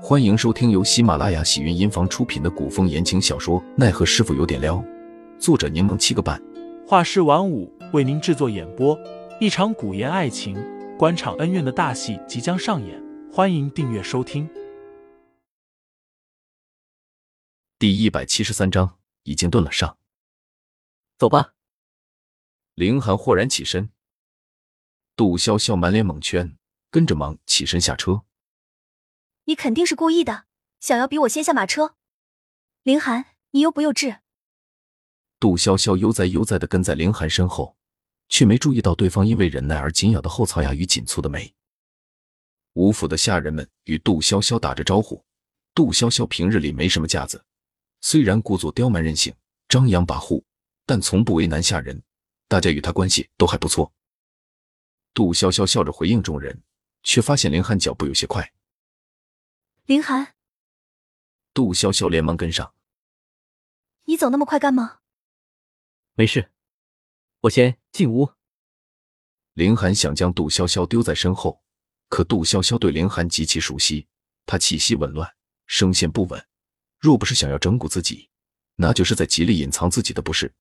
欢迎收听由喜马拉雅喜云音房出品的古风言情小说《奈何师傅有点撩》，作者柠檬七个半，画师晚舞为您制作演播。一场古言爱情、官场恩怨的大戏即将上演，欢迎订阅收听。第一百七十三章已经炖了上，走吧。凌寒豁然起身，杜潇潇满脸蒙圈，跟着忙起身下车。你肯定是故意的，想要逼我先下马车。凌寒，你又不幼稚。杜潇潇悠哉悠哉的跟在凌寒身后，却没注意到对方因为忍耐而紧咬的后槽牙与紧蹙的眉。吴府的下人们与杜潇潇打着招呼。杜潇潇平日里没什么架子，虽然故作刁蛮任性、张扬跋扈，但从不为难下人，大家与他关系都还不错。杜潇潇笑着回应众人，却发现凌寒脚步有些快。凌寒，杜潇潇连忙跟上。你走那么快干嘛？没事，我先进屋。林寒想将杜潇潇丢在身后，可杜潇潇对林寒极其熟悉，他气息紊乱，声线不稳，若不是想要整蛊自己，那就是在极力隐藏自己的不是。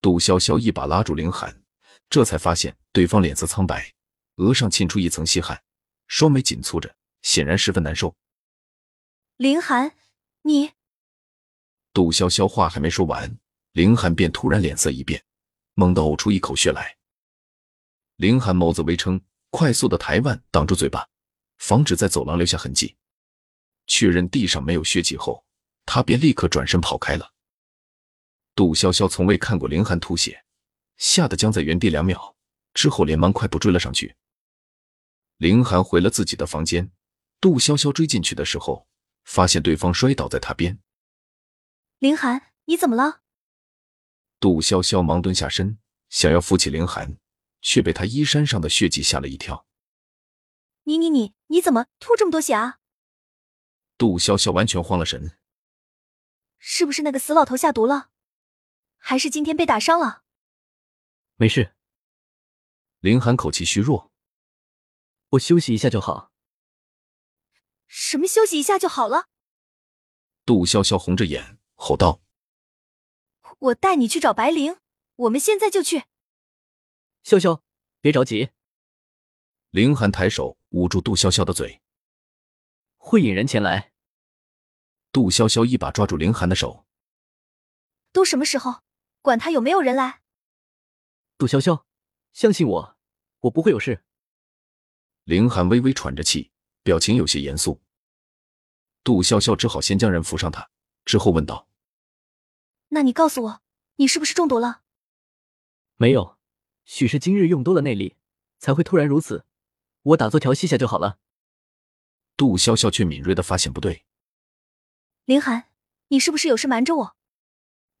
杜潇潇一把拉住林寒，这才发现对方脸色苍白，额上沁出一层细汗，双眉紧蹙着。显然十分难受。林寒，你……杜潇潇话还没说完，林寒便突然脸色一变，猛地呕出一口血来。林寒眸子微撑，快速的抬腕挡住嘴巴，防止在走廊留下痕迹。确认地上没有血迹后，他便立刻转身跑开了。杜潇潇从未看过林寒吐血，吓得僵在原地两秒，之后连忙快步追了上去。林寒回了自己的房间。杜潇潇追进去的时候，发现对方摔倒在他边。凌寒，你怎么了？杜潇潇忙蹲下身，想要扶起凌寒，却被他衣衫上的血迹吓了一跳。你你你，你怎么吐这么多血啊？杜潇潇完全慌了神。是不是那个死老头下毒了？还是今天被打伤了？没事。凌寒口气虚弱，我休息一下就好。什么休息一下就好了？杜潇潇红着眼吼道：“我带你去找白灵，我们现在就去。”潇潇，别着急。凌寒抬手捂住杜潇潇的嘴，会引人前来。杜潇潇一把抓住凌寒的手：“都什么时候，管他有没有人来。”杜潇潇，相信我，我不会有事。凌寒微微喘着气。表情有些严肃，杜潇潇只好先将人扶上他，之后问道：“那你告诉我，你是不是中毒了？”“没有，许是今日用多了内力，才会突然如此。我打坐调息下就好了。”杜潇潇却敏锐的发现不对：“林寒，你是不是有事瞒着我？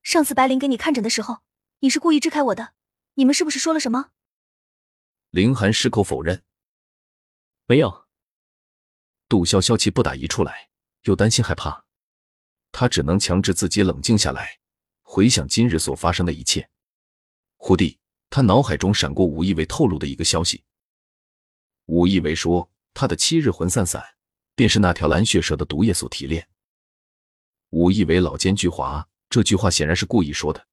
上次白灵给你看诊的时候，你是故意支开我的，你们是不是说了什么？”林寒矢口否认：“没有。”杜潇潇气不打一处来，又担心害怕，他只能强制自己冷静下来，回想今日所发生的一切。忽地，他脑海中闪过武义伟透露的一个消息。武义伟说，他的七日魂散散，便是那条蓝血蛇的毒液所提炼。武义伟老奸巨猾，这句话显然是故意说的，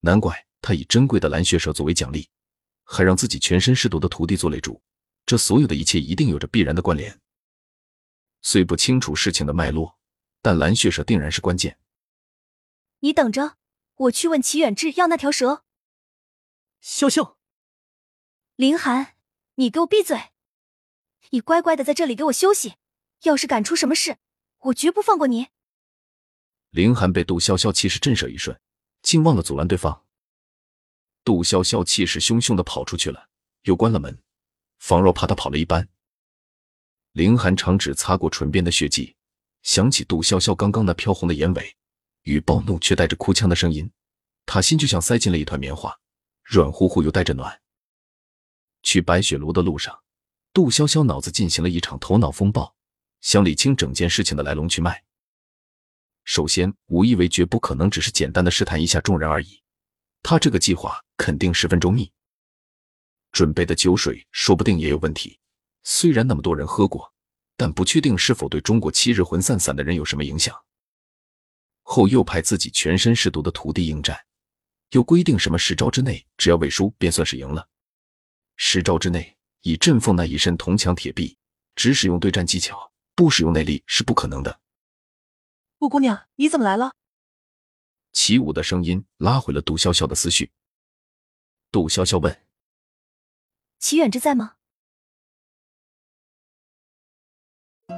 难怪他以珍贵的蓝血蛇作为奖励，还让自己全身是毒的徒弟做擂主。这所有的一切，一定有着必然的关联。虽不清楚事情的脉络，但蓝血蛇定然是关键。你等着，我去问齐远志要那条蛇。潇潇，林寒，你给我闭嘴！你乖乖的在这里给我休息。要是敢出什么事，我绝不放过你。林寒被杜潇潇气势震慑一瞬，竟忘了阻拦对方。杜潇潇气势汹汹的跑出去了，又关了门，仿若怕他跑了一般。凌寒长指擦过唇边的血迹，想起杜潇潇刚刚那飘红的眼尾与暴怒却带着哭腔的声音，他心就像塞进了一团棉花，软乎乎又带着暖。去白雪庐的路上，杜潇潇脑子进行了一场头脑风暴，想理清整件事情的来龙去脉。首先，武义为绝不可能只是简单的试探一下众人而已，他这个计划肯定十分周密，准备的酒水说不定也有问题。虽然那么多人喝过，但不确定是否对中国七日魂散散的人有什么影响。后又派自己全身是毒的徒弟应战，又规定什么十招之内只要未输便算是赢了，十招之内以振凤那一身铜墙铁壁，只使用对战技巧，不使用内力是不可能的。顾姑娘，你怎么来了？齐武的声音拉回了杜潇潇的思绪。杜潇潇问：“齐远之在吗？”